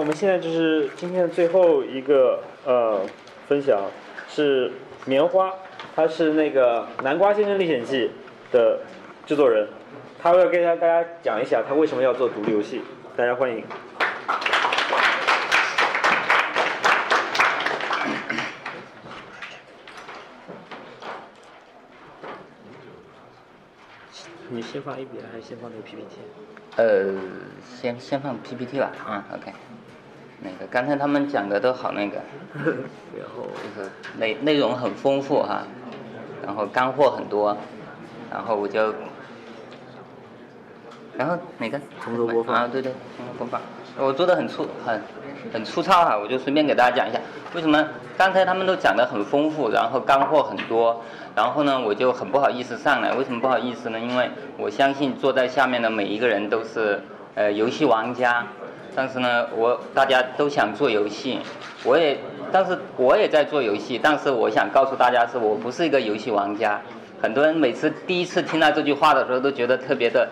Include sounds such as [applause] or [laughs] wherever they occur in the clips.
我们现在就是今天的最后一个呃分享，是棉花，他是那个《南瓜先生历险记》的制作人，他要跟大家讲一下他为什么要做独立游戏，大家欢迎。[noise] 你先放一笔还是先放那个 P P T？呃，先先放 PPT 吧，嗯，OK。那个刚才他们讲的都好那个，[laughs] 然后就是内内容很丰富哈，然后干货很多，然后我就，然后哪个？从头播放啊，对对，从头播放。我做的很粗很很粗糙哈，我就随便给大家讲一下，为什么刚才他们都讲的很丰富，然后干货很多，然后呢我就很不好意思上来，为什么不好意思呢？因为我相信坐在下面的每一个人都是呃游戏玩家，但是呢我大家都想做游戏，我也但是我也在做游戏，但是我想告诉大家是我不是一个游戏玩家，很多人每次第一次听到这句话的时候都觉得特别的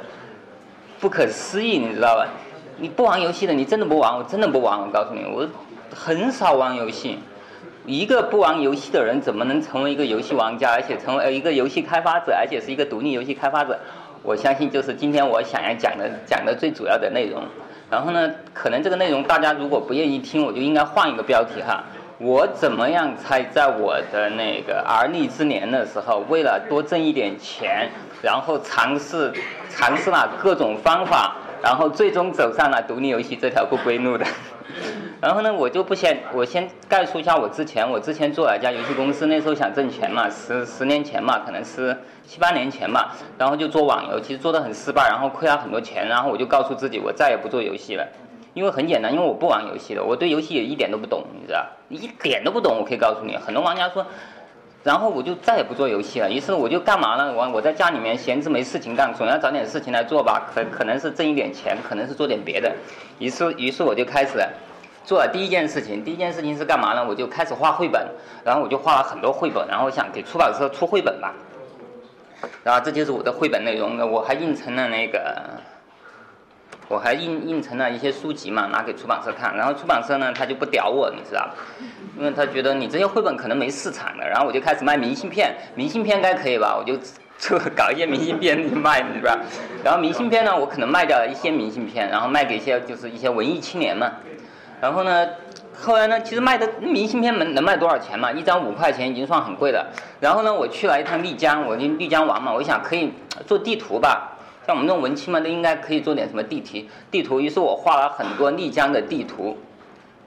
不可思议，你知道吧？你不玩游戏的，你真的不玩，我真的不玩。我告诉你，我很少玩游戏。一个不玩游戏的人，怎么能成为一个游戏玩家，而且成为一个游戏开发者，而且是一个独立游戏开发者？我相信就是今天我想要讲的讲的最主要的内容。然后呢，可能这个内容大家如果不愿意听，我就应该换一个标题哈。我怎么样才在我的那个而立之年的时候，为了多挣一点钱，然后尝试尝试了各种方法，然后最终走上了独立游戏这条不归路的。[laughs] 然后呢，我就不先我先概述一下我之前，我之前做了一家游戏公司，那时候想挣钱嘛，十十年前嘛，可能是七八年前嘛，然后就做网游，其实做的很失败，然后亏了很多钱，然后我就告诉自己，我再也不做游戏了。因为很简单，因为我不玩游戏的，我对游戏也一点都不懂，你知道？一点都不懂，我可以告诉你，很多玩家说，然后我就再也不做游戏了。于是我就干嘛呢？我我在家里面闲着没事情干，总要找点事情来做吧，可可能是挣一点钱，可能是做点别的。于是于是我就开始做了第一件事情，第一件事情是干嘛呢？我就开始画绘本，然后我就画了很多绘本，然后想给出版社出绘本吧。然后这就是我的绘本内容，我还印成了那个。我还印印成了一些书籍嘛，拿给出版社看，然后出版社呢他就不屌我，你知道吧？因为他觉得你这些绘本可能没市场的，然后我就开始卖明信片，明信片该可以吧？我就就搞一些明信片去卖，你知道吧？然后明信片呢，我可能卖掉了一些明信片，然后卖给一些就是一些文艺青年嘛。然后呢，后来呢，其实卖的明信片能能卖多少钱嘛？一张五块钱已经算很贵了。然后呢，我去了一趟丽江，我去丽江玩嘛，我想可以做地图吧。像我们这种文青嘛，都应该可以做点什么地题地图。于是我画了很多丽江的地图，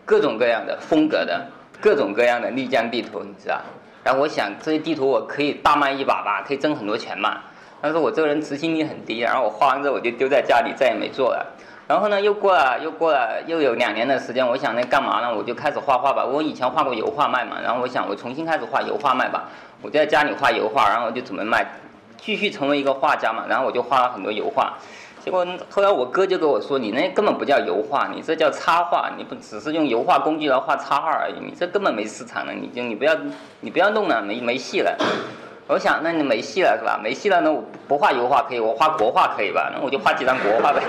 各种各样的风格的，各种各样的丽江地图，你知道？然后我想这些地图我可以大卖一把吧，可以挣很多钱嘛。但是我这个人执行力很低，然后我画完之后我就丢在家里，再也没做了。然后呢，又过了又过了又有两年的时间，我想那干嘛呢？我就开始画画吧。我以前画过油画卖嘛，然后我想我重新开始画油画卖吧。我就在家里画油画，然后就准备卖。继续成为一个画家嘛，然后我就画了很多油画，结果后来我哥就跟我说：“你那根本不叫油画，你这叫插画，你不只是用油画工具来画插画而已，你这根本没市场了，你就你不要你不要弄了，没没戏了。”我想，那你没戏了是吧？没戏了，那我不画油画可以，我画国画可以吧？那我就画几张国画呗。[laughs]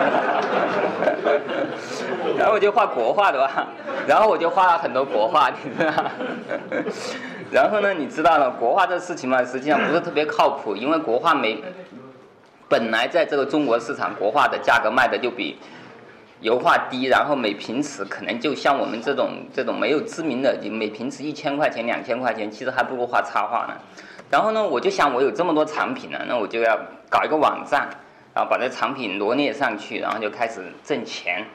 然后我就画国画的吧，然后我就画了很多国画，你知道。[laughs] 然后呢，你知道了国画这事情嘛，实际上不是特别靠谱，因为国画没本来在这个中国市场，国画的价格卖的就比油画低，然后每平尺可能就像我们这种这种没有知名的，每平尺一千块钱、两千块钱，其实还不如画插画呢。然后呢，我就想我有这么多产品呢，那我就要搞一个网站，然后把这产品罗列上去，然后就开始挣钱，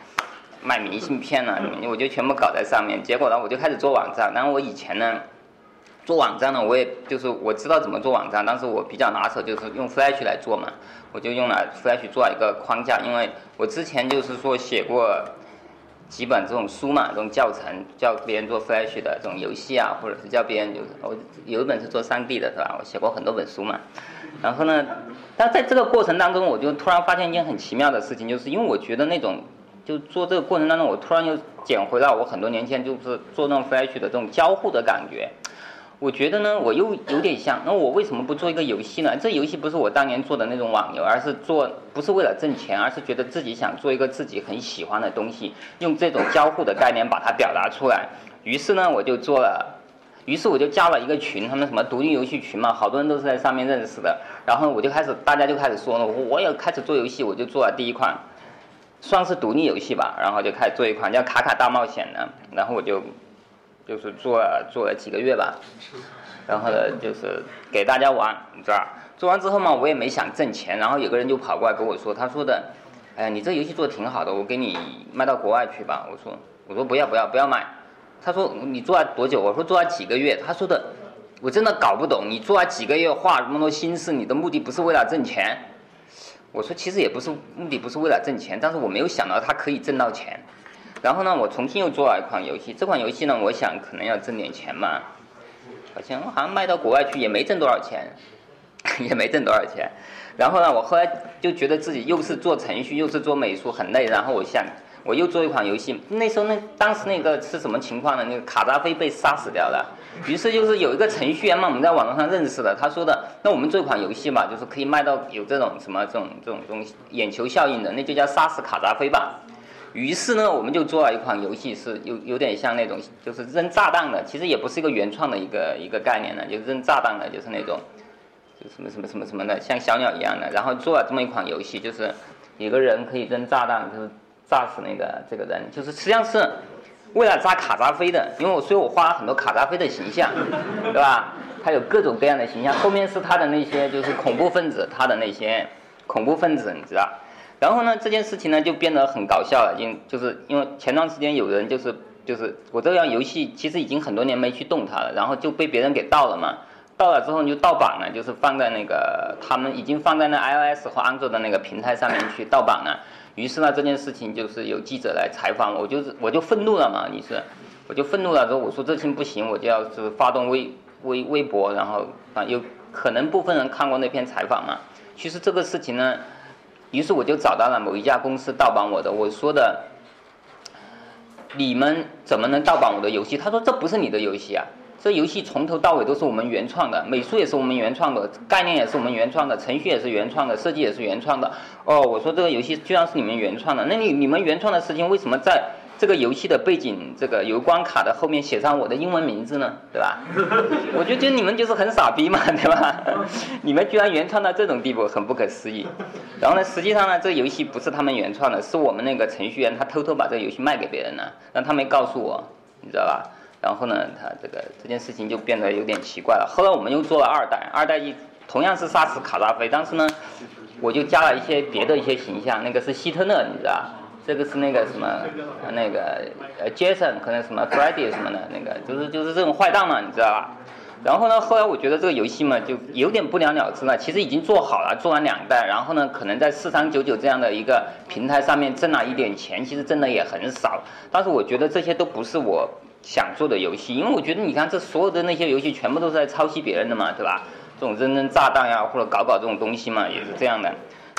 卖明信片呢，我就全部搞在上面。结果呢，我就开始做网站。然后我以前呢，做网站呢，我也就是我知道怎么做网站，但是我比较拿手就是用 Flash 来做嘛，我就用了 Flash 做了一个框架，因为我之前就是说写过。几本这种书嘛，这种教程教别人做 Flash 的这种游戏啊，或者是教别人就我有一本是做 3D 的是吧？我写过很多本书嘛。然后呢，但在这个过程当中，我就突然发现一件很奇妙的事情，就是因为我觉得那种就做这个过程当中，我突然又捡回到我很多年前就是做那种 Flash 的这种交互的感觉。我觉得呢，我又有点像，那我为什么不做一个游戏呢？这游戏不是我当年做的那种网游，而是做不是为了挣钱，而是觉得自己想做一个自己很喜欢的东西，用这种交互的概念把它表达出来。于是呢，我就做了，于是我就加了一个群，他们什么独立游戏群嘛，好多人都是在上面认识的。然后我就开始，大家就开始说了，我也开始做游戏，我就做了第一款，算是独立游戏吧。然后就开始做一款叫《卡卡大冒险》的，然后我就。就是做做了几个月吧，然后呢，就是给大家玩，你知道做完之后嘛，我也没想挣钱，然后有个人就跑过来跟我说，他说的，哎呀，你这游戏做的挺好的，我给你卖到国外去吧。我说，我说不要不要不要卖。他说你做了多久？我说做了几个月。他说的，我真的搞不懂，你做了几个月，花那么多心思，你的目的不是为了挣钱？我说其实也不是，目的不是为了挣钱，但是我没有想到他可以挣到钱。然后呢，我重新又做了一款游戏。这款游戏呢，我想可能要挣点钱嘛，好像好像卖到国外去也没挣多少钱，[laughs] 也没挣多少钱。然后呢，我后来就觉得自己又是做程序又是做美术很累。然后我想，我又做一款游戏。那时候那当时那个是什么情况呢？那个卡扎菲被杀死掉了。于是就是有一个程序员嘛，我们在网络上认识的，他说的，那我们做一款游戏吧，就是可以卖到有这种什么这种这种东西眼球效应的，那就叫杀死卡扎菲吧。于是呢，我们就做了一款游戏，是有有点像那种，就是扔炸弹的，其实也不是一个原创的一个一个概念呢，就是扔炸弹的，就是那种，就什么什么什么什么的，像小鸟一样的。然后做了这么一款游戏，就是一个人可以扔炸弹，就是炸死那个这个人，就是实际上是为了炸卡扎菲的，因为我所以我画了很多卡扎菲的形象，对吧？他有各种各样的形象，后面是他的那些就是恐怖分子，他的那些恐怖分子，你知道。然后呢，这件事情呢就变得很搞笑了，因就是因为前段时间有人就是就是我这样游戏其实已经很多年没去动它了，然后就被别人给盗了嘛，盗了之后你就盗版了，就是放在那个他们已经放在那 iOS 和安卓的那个平台上面去盗版了。于是呢，这件事情就是有记者来采访我，就是我就愤怒了嘛，你是，我就愤怒了之后我说这情不行，我就要是发动微微微博，然后啊有可能部分人看过那篇采访嘛，其实这个事情呢。于是我就找到了某一家公司盗版我的，我说的，你们怎么能盗版我的游戏？他说这不是你的游戏啊，这游戏从头到尾都是我们原创的，美术也是我们原创的，概念也是我们原创的，程序也是原创的，设计也是原创的。哦，我说这个游戏居然是你们原创的，那你你们原创的事情为什么在？这个游戏的背景，这个有关卡的后面写上我的英文名字呢，对吧？[laughs] 我就觉得你们就是很傻逼嘛，对吧？[laughs] 你们居然原创到这种地步，很不可思议。然后呢，实际上呢，这个游戏不是他们原创的，是我们那个程序员他偷偷把这个游戏卖给别人了，让他没告诉我，你知道吧？然后呢，他这个这件事情就变得有点奇怪了。后来我们又做了二代，二代一同样是杀死卡扎菲，但是呢，我就加了一些别的一些形象，那个是希特勒，你知道。这个是那个什么，那个呃，Jason 可能什么 Freddy 什么的，那个就是就是这种坏蛋嘛，你知道吧？然后呢，后来我觉得这个游戏嘛，就有点不了了之了。其实已经做好了，做完两代，然后呢，可能在四三九九这样的一个平台上面挣了一点钱，其实挣的也很少。但是我觉得这些都不是我想做的游戏，因为我觉得你看这所有的那些游戏全部都是在抄袭别人的嘛，对吧？这种扔扔炸弹呀，或者搞搞这种东西嘛，也是这样的。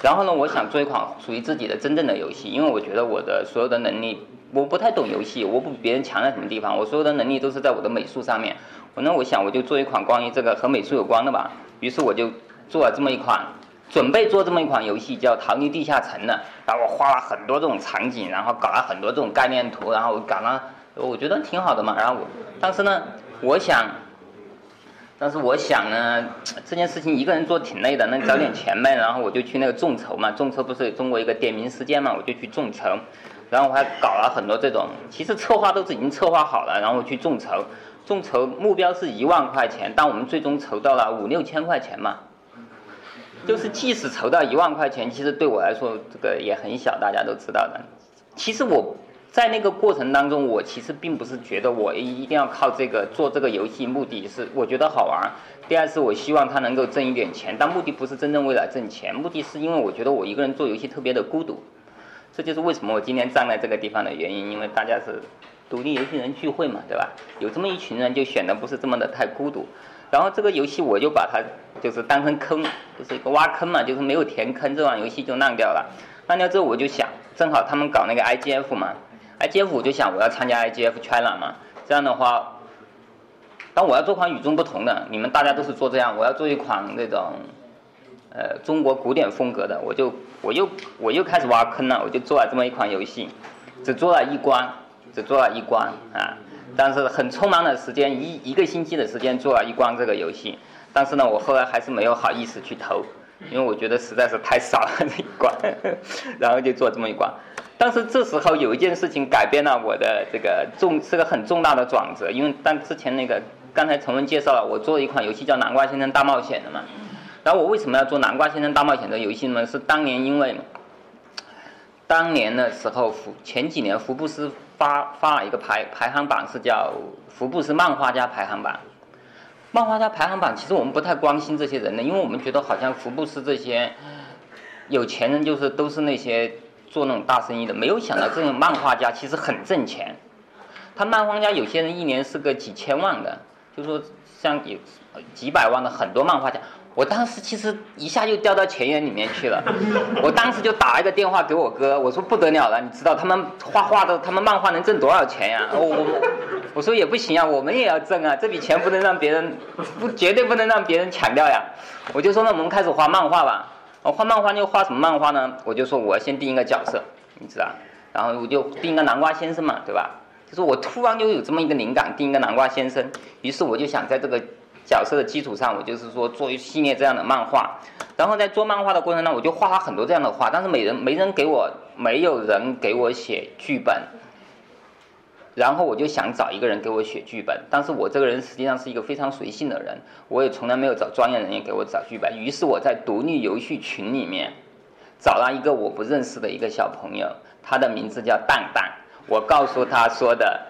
然后呢，我想做一款属于自己的真正的游戏，因为我觉得我的所有的能力，我不太懂游戏，我不比别人强在什么地方，我所有的能力都是在我的美术上面。我那我想我就做一款关于这个和美术有关的吧。于是我就做了这么一款，准备做这么一款游戏叫《逃离地下城》的。然后我画了很多这种场景，然后搞了很多这种概念图，然后搞了，我觉得挺好的嘛。然后我，但是呢，我想。但是我想呢，这件事情一个人做挺累的，那找点 [clears throat] 钱呗。然后我就去那个众筹嘛，众筹不是中国一个点名时间嘛，我就去众筹。然后我还搞了很多这种，其实策划都是已经策划好了，然后我去众筹。众筹目标是一万块钱，但我们最终筹到了五六千块钱嘛。就是即使筹到一万块钱，其实对我来说这个也很小，大家都知道的。其实我。在那个过程当中，我其实并不是觉得我一定要靠这个做这个游戏，目的是我觉得好玩。第二是我希望他能够挣一点钱，但目的不是真正为了挣钱，目的是因为我觉得我一个人做游戏特别的孤独。这就是为什么我今天站在这个地方的原因，因为大家是独立游戏人聚会嘛，对吧？有这么一群人，就显得不是这么的太孤独。然后这个游戏我就把它就是当成坑，就是一个挖坑嘛，就是没有填坑，这款游戏就烂掉了。烂掉之后我就想，正好他们搞那个 IGF 嘛。IGF 我就想我要参加 IGF China 嘛，这样的话，但我要做款与众不同的，你们大家都是做这样，我要做一款那种，呃，中国古典风格的，我就我又我又开始挖坑了，我就做了这么一款游戏，只做了一关，只做了一关啊，但是很匆忙的时间，一一个星期的时间做了一关这个游戏，但是呢，我后来还是没有好意思去投，因为我觉得实在是太少了 [laughs] 这一关，[laughs] 然后就做这么一关。但是这时候有一件事情改变了我的这个重是个很重大的转折，因为但之前那个刚才陈文介绍了，我做了一款游戏叫《南瓜先生大冒险》的嘛。然后我为什么要做《南瓜先生大冒险》的游戏呢？是当年因为当年的时候福前几年福布斯发发了一个排排行榜，是叫福布斯漫画家排行榜。漫画家排行榜其实我们不太关心这些人的，因为我们觉得好像福布斯这些有钱人就是都是那些。做那种大生意的，没有想到这种漫画家其实很挣钱。他漫画家有些人一年是个几千万的，就说像有几百万的很多漫画家。我当时其实一下就掉到钱眼里面去了。我当时就打了一个电话给我哥，我说不得了了，你知道他们画画的，他们漫画能挣多少钱呀？我我我说也不行啊，我们也要挣啊，这笔钱不能让别人，不绝对不能让别人抢掉呀。我就说那我们开始画漫画吧。我画漫画就画什么漫画呢？我就说我要先定一个角色，你知道，然后我就定一个南瓜先生嘛，对吧？就是我突然就有这么一个灵感，定一个南瓜先生。于是我就想在这个角色的基础上，我就是说做一系列这样的漫画。然后在做漫画的过程中，我就画了很多这样的画，但是没人没人给我，没有人给我写剧本。然后我就想找一个人给我写剧本，但是我这个人实际上是一个非常随性的人，我也从来没有找专业人员给我找剧本。于是我在独立游戏群里面找了一个我不认识的一个小朋友，他的名字叫蛋蛋。我告诉他说的，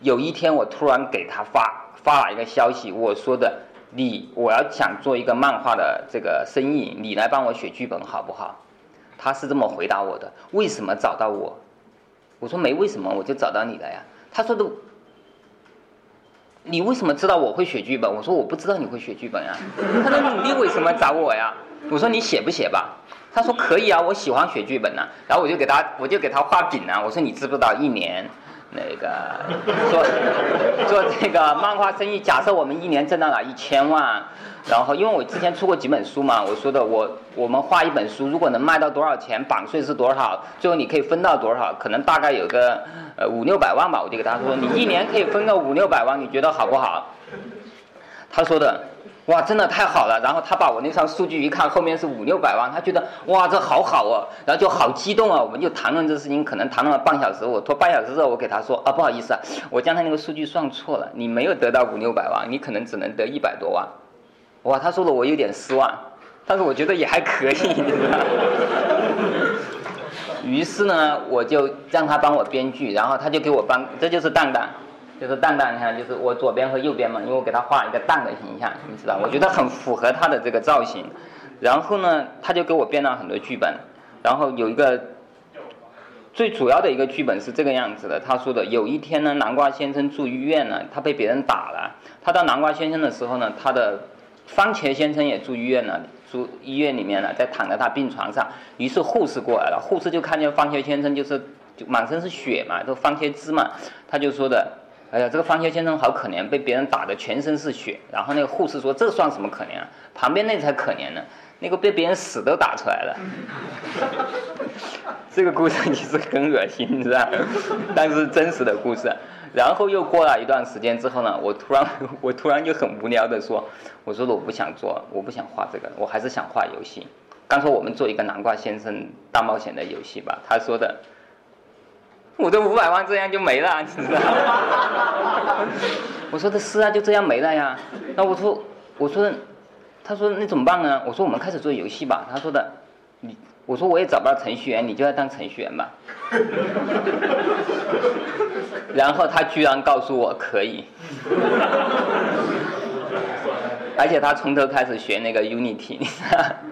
有一天我突然给他发发了一个消息，我说的你我要想做一个漫画的这个生意，你来帮我写剧本好不好？他是这么回答我的。为什么找到我？我说没为什么，我就找到你了呀。他说的，你为什么知道我会写剧本？我说我不知道你会写剧本呀。[laughs] 他说你为什么找我呀？我说你写不写吧？他说可以啊，我喜欢写剧本呢。然后我就给他，我就给他画饼啊。我说你知不知道一年那个做做这个漫画生意？假设我们一年挣到了一千万。然后，因为我之前出过几本书嘛，我说的我我们画一本书，如果能卖到多少钱，版税是多少，最后你可以分到多少，可能大概有个呃五六百万吧。我就给他说，你一年可以分个五六百万，你觉得好不好？他说的，哇，真的太好了。然后他把我那张数据一看，后面是五六百万，他觉得哇，这好好哦，然后就好激动啊。我们就谈论这事情，可能谈论了半小时。我拖半小时之后，我给他说啊，不好意思啊，我将他那个数据算错了，你没有得到五六百万，你可能只能得一百多万。哇，他说的我有点失望，但是我觉得也还可以，[laughs] 你知道。于是呢，我就让他帮我编剧，然后他就给我帮，这就是蛋蛋，就是蛋蛋，你看，就是我左边和右边嘛，因为我给他画一个蛋的形象，你知道，我觉得很符合他的这个造型。然后呢，他就给我编了很多剧本，然后有一个最主要的一个剧本是这个样子的，他说的，有一天呢，南瓜先生住医院了，他被别人打了，他到南瓜先生的时候呢，他的。番茄先生也住医院了，住医院里面了，在躺在他病床上。于是护士过来了，护士就看见番茄先生就是就满身是血嘛，都番茄汁嘛，他就说的：“哎呀，这个番茄先生好可怜，被别人打的全身是血。”然后那个护士说：“这算什么可怜啊？旁边那才可怜呢，那个被别人屎都打出来了。[laughs] ”这个故事其实很恶心，你知道，但是真实的故事。然后又过了一段时间之后呢，我突然 [laughs] 我突然就很无聊的说，我说我不想做，我不想画这个，我还是想画游戏。刚说我们做一个南瓜先生大冒险的游戏吧，他说的，[laughs] 我的五百万这样就没了，你知道吗？[laughs] 我说的是啊，就这样没了呀。那我说我说，他说那怎么办呢？我说我们开始做游戏吧。他说的，你我说我也找不到程序员，你就要当程序员吧。[laughs] 然后他居然告诉我可以，而且他从头开始学那个 Unity，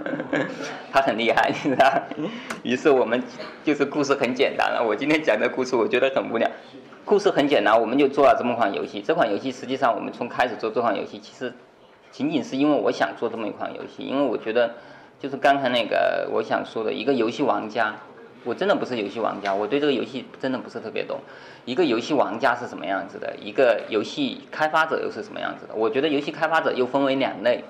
[laughs] 他很厉害，你知道。于是我们就是故事很简单了。我今天讲的故事我觉得很无聊，故事很简单，我们就做了这么款游戏。这款游戏实际上我们从开始做这款游戏，其实仅仅是因为我想做这么一款游戏，因为我觉得就是刚才那个我想说的一个游戏玩家。我真的不是游戏玩家，我对这个游戏真的不是特别懂。一个游戏玩家是什么样子的？一个游戏开发者又是什么样子的？我觉得游戏开发者又分为两类。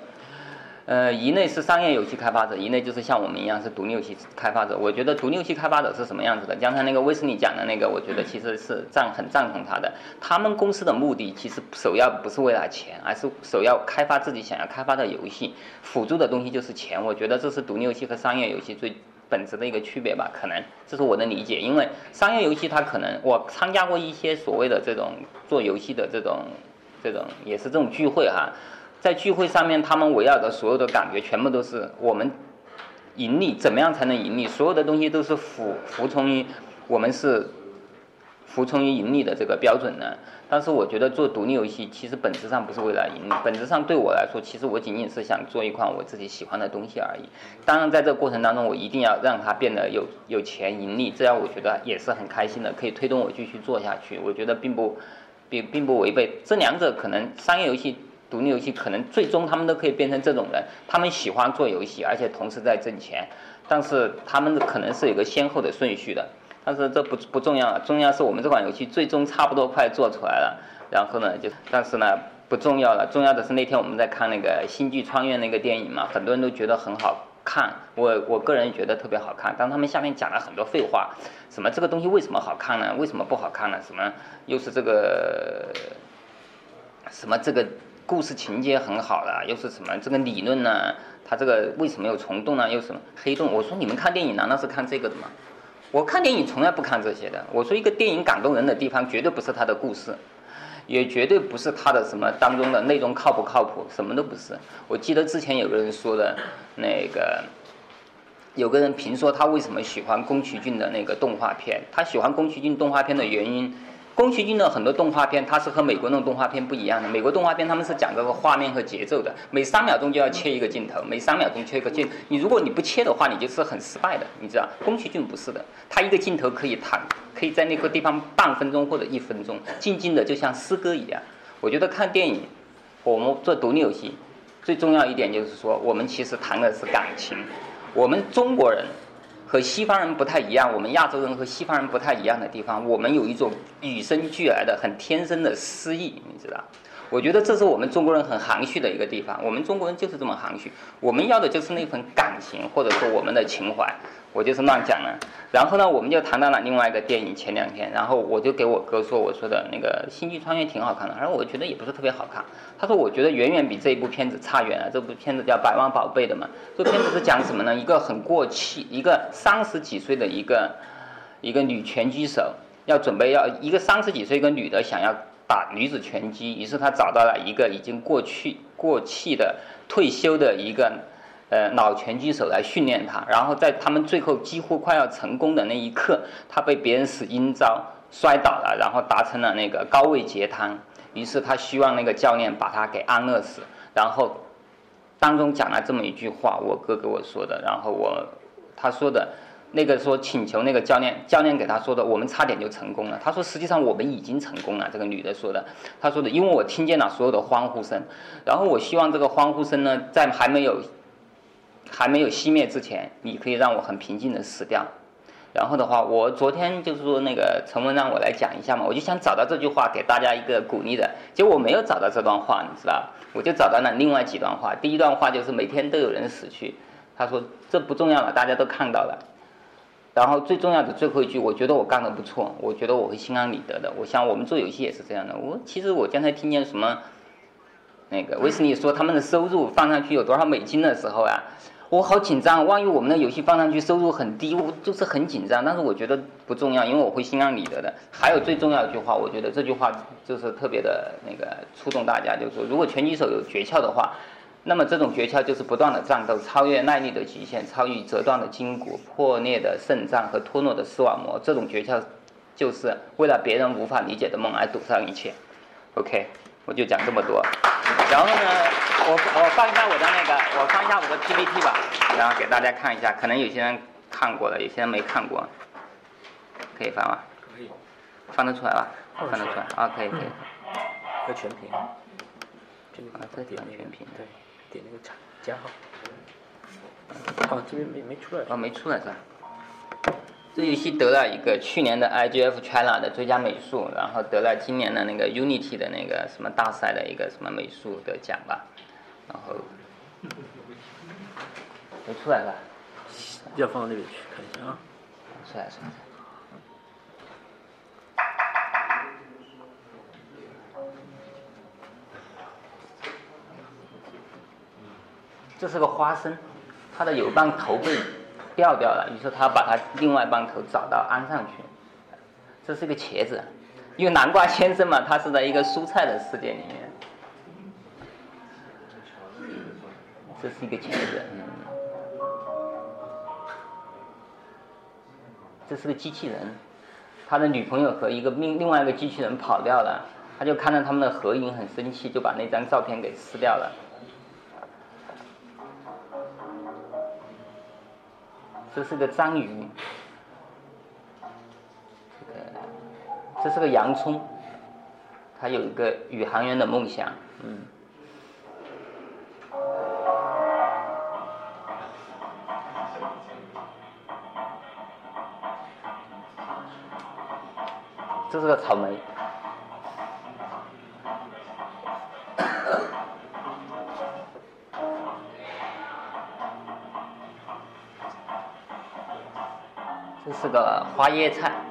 呃，一类是商业游戏开发者，一类就是像我们一样是独立游戏开发者。我觉得独立游戏开发者是什么样子的？刚才那个威斯利讲的那个，我觉得其实是赞很赞同他的。他们公司的目的其实首要不是为了钱，而是首要开发自己想要开发的游戏，辅助的东西就是钱。我觉得这是独立游戏和商业游戏最本质的一个区别吧？可能这是我的理解。因为商业游戏它可能我参加过一些所谓的这种做游戏的这种这种也是这种聚会哈。在聚会上面，他们围绕的所有的感觉全部都是我们盈利，怎么样才能盈利？所有的东西都是服服从于我们是服从于盈利的这个标准呢。但是我觉得做独立游戏其实本质上不是为了盈利，本质上对我来说，其实我仅仅是想做一款我自己喜欢的东西而已。当然，在这个过程当中，我一定要让它变得有有钱盈利，这样我觉得也是很开心的，可以推动我继续做下去。我觉得并不并并不违背这两者，可能商业游戏。独立游戏可能最终他们都可以变成这种人，他们喜欢做游戏，而且同时在挣钱，但是他们可能是有个先后的顺序的，但是这不不重要，重要是我们这款游戏最终差不多快做出来了，然后呢就但是呢不重要了，重要的是那天我们在看那个《星际穿越》那个电影嘛，很多人都觉得很好看，我我个人觉得特别好看，但他们下面讲了很多废话，什么这个东西为什么好看呢？为什么不好看呢？什么又是这个什么这个？故事情节很好了，又是什么这个理论呢？它这个为什么有虫洞呢？又什么黑洞？我说你们看电影难道是看这个的吗？我看电影从来不看这些的。我说一个电影感动人的地方，绝对不是他的故事，也绝对不是他的什么当中的内容靠不靠谱，什么都不是。我记得之前有个人说的，那个有个人评说他为什么喜欢宫崎骏的那个动画片，他喜欢宫崎骏动画片的原因。宫崎骏的很多动画片，它是和美国那种动画片不一样的。美国动画片他们是讲这个画面和节奏的，每三秒钟就要切一个镜头，每三秒钟切一个镜。你如果你不切的话，你就是很失败的，你知道？宫崎骏不是的，他一个镜头可以弹，可以在那个地方半分钟或者一分钟，静静的就像诗歌一样。我觉得看电影，我们做独立游戏，最重要一点就是说，我们其实谈的是感情。我们中国人。和西方人不太一样，我们亚洲人和西方人不太一样的地方，我们有一种与生俱来的、很天生的诗意，你知道？我觉得这是我们中国人很含蓄的一个地方。我们中国人就是这么含蓄，我们要的就是那份感情，或者说我们的情怀。我就是乱讲了，然后呢，我们就谈到了另外一个电影。前两天，然后我就给我哥说，我说的那个《星际穿越》挺好看的，而我觉得也不是特别好看。他说，我觉得远远比这一部片子差远了。这部片子叫《百万宝贝》的嘛，这片子是讲什么呢？一个很过气，一个三十几岁的一个一个女拳击手，要准备要一个三十几岁一个女的想要打女子拳击，于是他找到了一个已经过去过气的退休的一个。呃，老拳击手来训练他，然后在他们最后几乎快要成功的那一刻，他被别人使阴招摔倒了，然后达成了那个高位截瘫。于是他希望那个教练把他给安乐死。然后当中讲了这么一句话，我哥给我说的。然后我他说的那个说请求那个教练，教练给他说的，我们差点就成功了。他说实际上我们已经成功了。这个女的说的，他说的，因为我听见了所有的欢呼声，然后我希望这个欢呼声呢，在还没有。还没有熄灭之前，你可以让我很平静的死掉。然后的话，我昨天就是说那个陈文让我来讲一下嘛，我就想找到这句话给大家一个鼓励的。结果我没有找到这段话，你知道？我就找到了另外几段话。第一段话就是每天都有人死去，他说这不重要了，大家都看到了。然后最重要的最后一句，我觉得我干的不错，我觉得我会心安理得的。我想我们做游戏也是这样的。我其实我刚才听见什么，那个威斯利说他们的收入放上去有多少美金的时候啊。我好紧张，万一我们的游戏放上去收入很低，我就是很紧张。但是我觉得不重要，因为我会心安理得的。还有最重要一句话，我觉得这句话就是特别的那个触动大家，就是说，如果拳击手有诀窍的话，那么这种诀窍就是不断的战斗，超越耐力的极限，超越折断的筋骨、破裂的肾脏和脱落的视网膜。这种诀窍就是为了别人无法理解的梦而赌上一切。OK，我就讲这么多。然后呢？我我放一下我的那个，我放一下我的 PPT 吧，然后给大家看一下，可能有些人看过了，有些人没看过，可以放吗？可以，放得出来吧？放得出来啊，可以可以。要全屏。啊，这地方全屏。对，点那个加加号。好，这边没没出来。哦，没出来是吧？这游戏得了一个去年的 IGF China 的最佳美术，然后得了今年的那个 Unity 的那个什么大赛的一个什么美术的奖吧，然后没出来了，要放到那边去看一下啊。出来出来。这是个花生，它的有半头被掉掉了，于是他把它另外半头找到安上去。这是个茄子，因为南瓜先生嘛，他是在一个蔬菜的世界里面。这是一个茄子，嗯。这是个机器人，他的女朋友和一个另另外一个机器人跑掉了，他就看到他们的合影很生气，就把那张照片给撕掉了。这是个章鱼，这个这是个洋葱，他有一个宇航员的梦想，嗯。这是个草莓。这个花椰菜。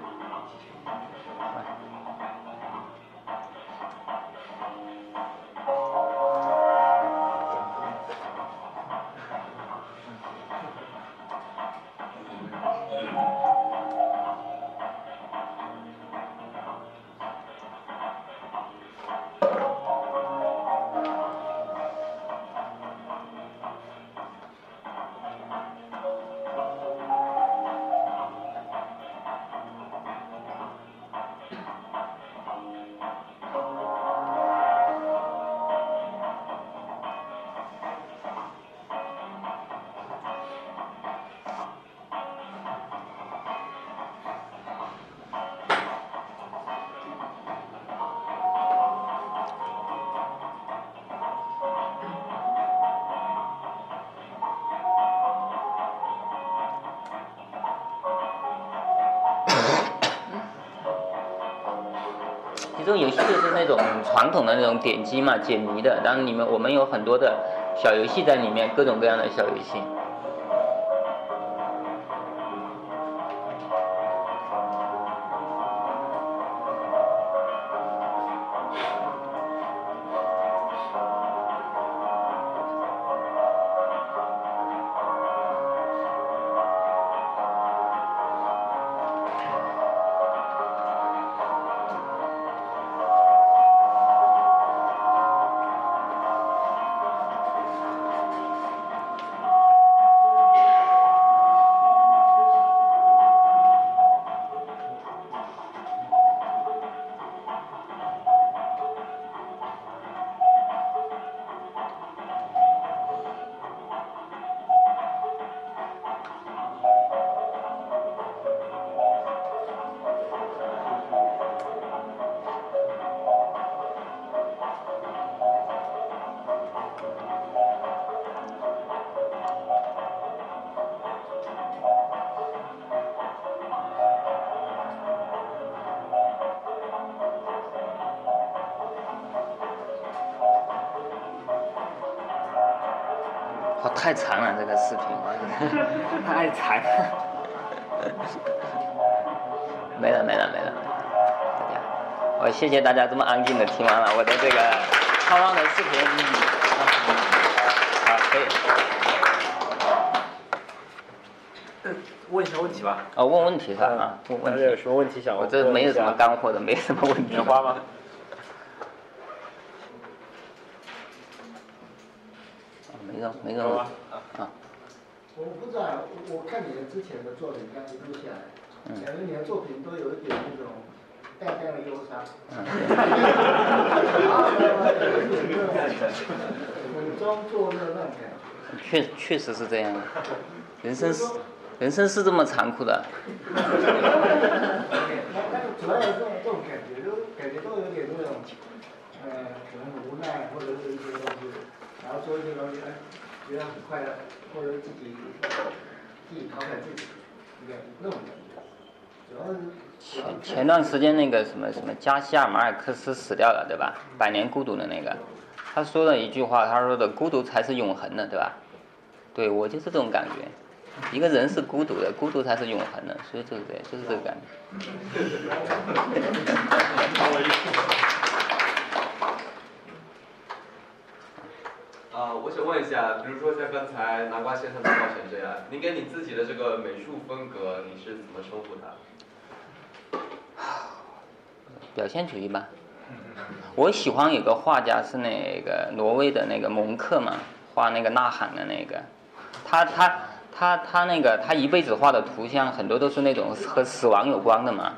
就是那种传统的那种点击嘛，解谜的。然后里面我们有很多的小游戏在里面，各种各样的小游戏。太长了这个视频，[laughs] 太长了。没了没了没了，大家，我谢谢大家这么安静的听完了我的这个超浪的视频。好，可以。问一下问题吧。哦，问问题是吧？啊，问问题。有什么问题想问？我这没有什么干货的，没什么问题。棉花吗？没什么没什么有？啊。我不知道，我看你的之前的作品，刚一录下来，感觉你的作品都有一点那种淡淡的忧伤。很装作乐那种感觉。[laughs] 确确实是这样的，人生是人生是这么残酷的。主要有这种这种感觉，都感觉都有点那种，呃，可能无奈或者是一些东西，然后说一些东西，哎，觉得很快乐，或者自己自己调侃自己，应该那种感觉。主要是前前段时间那个什么什么加西亚马尔克斯死掉了，对吧？百年孤独的那个，他说了一句话，他说的孤独才是永恒的，对吧？对我就是这种感觉，一个人是孤独的，孤独才是永恒的，所以就是这，就是这个感觉。啊，我想问一下，比如说像刚才南瓜先生的冒险这样，您给你自己的这个美术风格，你是怎么称呼它？表现主义吧。我喜欢有个画家是那个挪威的那个蒙克嘛，画那个呐喊的那个，他他他他那个他一辈子画的图像很多都是那种和死亡有关的嘛，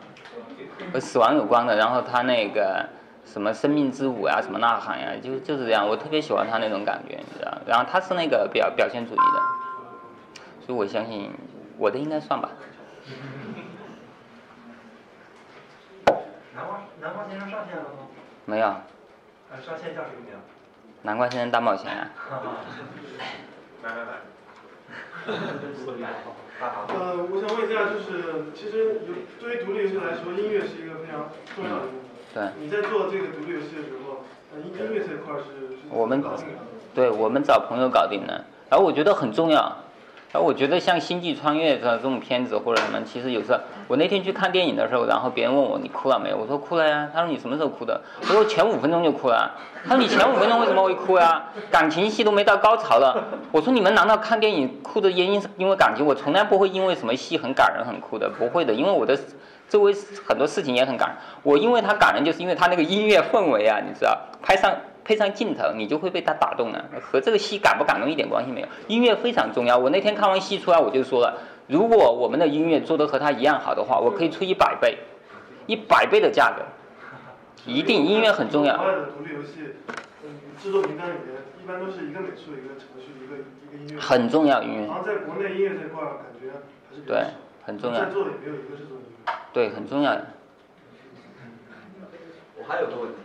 和死亡有关的，然后他那个什么生命之舞呀，什么呐喊呀，就就是这样，我特别喜欢他那种感觉，你知道，然后他是那个表表现主义的，所以我相信我的应该算吧。南瓜南瓜先生上线了吗？没有，呃，上线叫什么名？南瓜先生大冒险啊。来来来。[laughs] 呃，我想问一下，就是其实有对于独立游戏来说，音乐是一个非常重要的。对。你在做这个独立游戏的时候，呃，音音乐这块是是我们对我们找朋友搞定的，然后我觉得很重要。然后我觉得像《星际穿越》这这种片子或者什么，其实有时候我那天去看电影的时候，然后别人问我你哭了没有，我说哭了呀。他说你什么时候哭的？我说前五分钟就哭了。他说你前五分钟为什么会哭呀？感情戏都没到高潮了。我说你们难道看电影哭的原因是因为感情？我从来不会因为什么戏很感人很哭的，不会的，因为我的周围很多事情也很感人。我因为他感人，就是因为他那个音乐氛围啊，你知道，拍上配上镜头，你就会被他打动了，和这个戏感不感动一点关系没有。音乐非常重要。我那天看完戏出来，我就说了，如果我们的音乐做得和他一样好的话，我可以出一百倍，一百倍的价格，一定音乐很重要国。外的独立游戏，嗯，制作名单里面一般都是一个美术、一个程序、一个一个音乐。很重要音乐然后在国内音乐这块，感觉还是对少。很重要在座的也没有一个是做音乐。对，很重要。我还有个问题，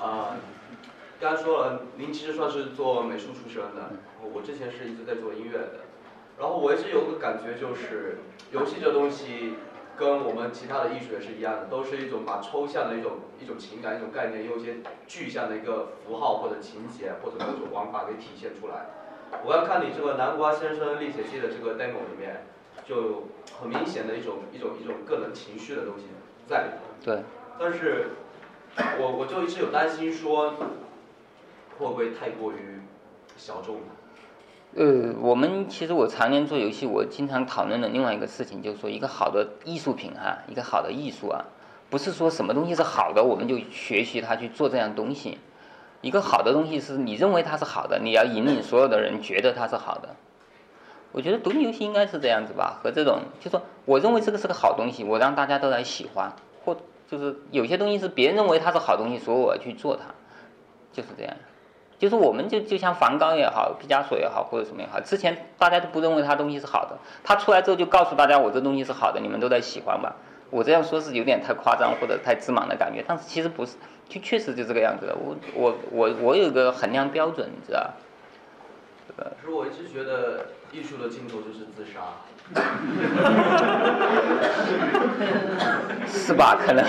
啊、刚刚说了，您其实算是做美术出身的，我之前是一直在做音乐的，然后我一直有个感觉就是，游戏这东西跟我们其他的艺术也是一样的，都是一种把抽象的一种一种情感、一种概念，用一些具象的一个符号或者情节或者各种玩法给体现出来。我刚看你这个南瓜先生历险记的这个 demo 里面，就很明显的一种一种一种个人情绪的东西在里头。对，但是我我就一直有担心说，会不会太过于小众了？呃，我们其实我常年做游戏，我经常讨论的另外一个事情，就是说一个好的艺术品哈、一个好的艺术啊，不是说什么东西是好的，我们就学习它去做这样东西。一个好的东西是你认为它是好的，你要引领所有的人觉得它是好的。我觉得独立游戏应该是这样子吧，和这种就说我认为这个是个好东西，我让大家都来喜欢，或就是有些东西是别人认为它是好东西，所以我要去做它，就是这样。就是我们就就像梵高也好，毕加索也好，或者什么也好，之前大家都不认为他东西是好的，他出来之后就告诉大家我这东西是好的，你们都在喜欢吧。我这样说是有点太夸张或者太自满的感觉，但是其实不是，就确实就这个样子的。我我我我有个衡量标准，你知道？可是我一直觉得艺术的尽头就是自杀。[laughs] 是吧？可能。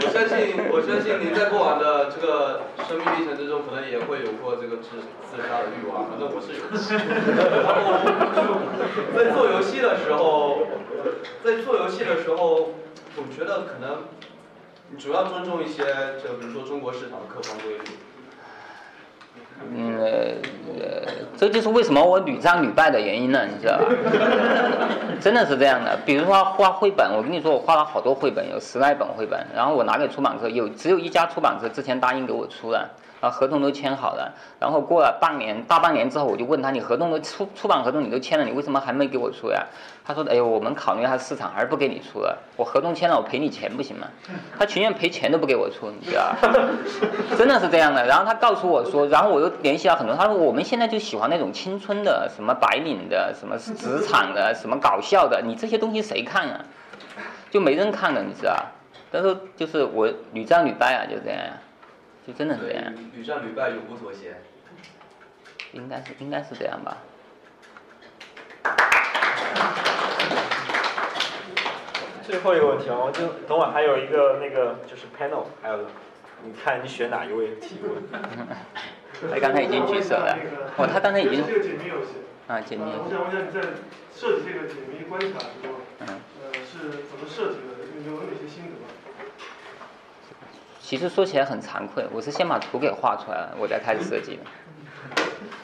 我相信，我相信您在过往的这个生命历程之中，可能也会有过这个自自杀的欲望，反正我是有。[laughs] 然后在做游戏的时候，在做游戏的时候，总觉得可能你主要尊重一些，就比如说中国市场的客观规律。嗯呃，这就是为什么我屡战屡败的原因呢，你知道吧？[laughs] 真的是这样的。比如说画绘本，我跟你说，我画了好多绘本，有十来本绘本，然后我拿给出版社，有只有一家出版社之前答应给我出了，啊合同都签好了，然后过了半年大半年之后，我就问他，你合同都出出版合同你都签了，你为什么还没给我出呀？他说，哎呦，我们考虑一下市场，还是不给你出了。我合同签了，我赔你钱不行吗？他情愿赔钱都不给我出，你知道？[laughs] 真的是这样的。然后他告诉我说，然后我又联系了很多，他说我们现在就喜欢那种青春的，什么白领的，什么职场的，什么搞笑的，你这些东西谁看啊？就没人看的，你知道？但是就是我屡战屡败啊，就这样，就真的是这样，屡屡战屡败，永不妥协。应该是应该是这样吧。最后一个问题啊，我就等会儿还有一个那个就是 panel，还有你看你选哪一位提问？[laughs] 他刚才已经举手了。哦，他刚才已经这个解密游戏。啊，解谜。我想问一下，你在设计这个解密关卡的时候，嗯，呃，是怎么设计的？有哪些心得？其实说起来很惭愧，我是先把图给画出来了，我再开始设计的。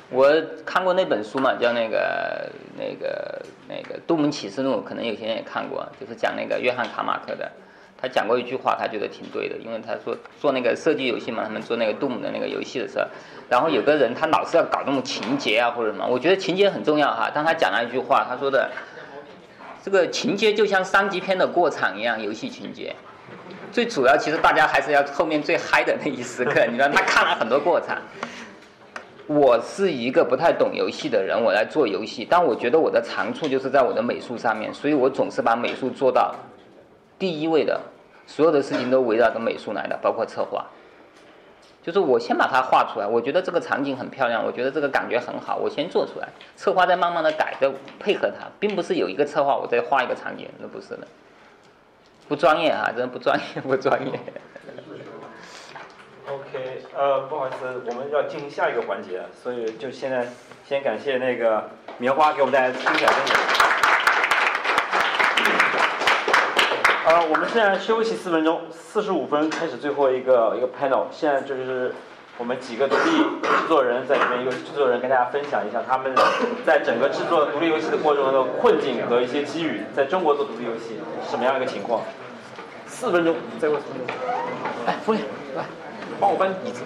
我看过那本书嘛，叫那个那个那个《杜门启示录》，可能有些人也看过，就是讲那个约翰卡马克的。他讲过一句话，他觉得挺对的，因为他说做那个射击游戏嘛，他们做那个杜姆的那个游戏的时候，然后有个人他老是要搞那种情节啊或者什么，我觉得情节很重要哈。当他讲了一句话，他说的这个情节就像三级片的过场一样，游戏情节。最主要其实大家还是要后面最嗨的那一时刻，[laughs] 你让他看了很多过场。我是一个不太懂游戏的人，我来做游戏，但我觉得我的长处就是在我的美术上面，所以我总是把美术做到第一位的，所有的事情都围绕着美术来的，包括策划。就是我先把它画出来，我觉得这个场景很漂亮，我觉得这个感觉很好，我先做出来，策划再慢慢的改，再配合它，并不是有一个策划我再画一个场景，那不是的，不专业啊，真的不专业，不专业。OK，呃，不好意思，我们要进行下一个环节，所以就现在先感谢那个棉花给我们带来精彩分享。呃，我们现在休息四分钟，四十五分开始最后一个一个 panel。现在就是我们几个独立制作人在里面，一个制作人跟大家分享一下他们在整个制作独立游戏的过程中的困境和一些机遇，在中国做独立游戏是什么样一个情况？四分钟，再过四分钟。哎，夫人，来，帮我搬椅子。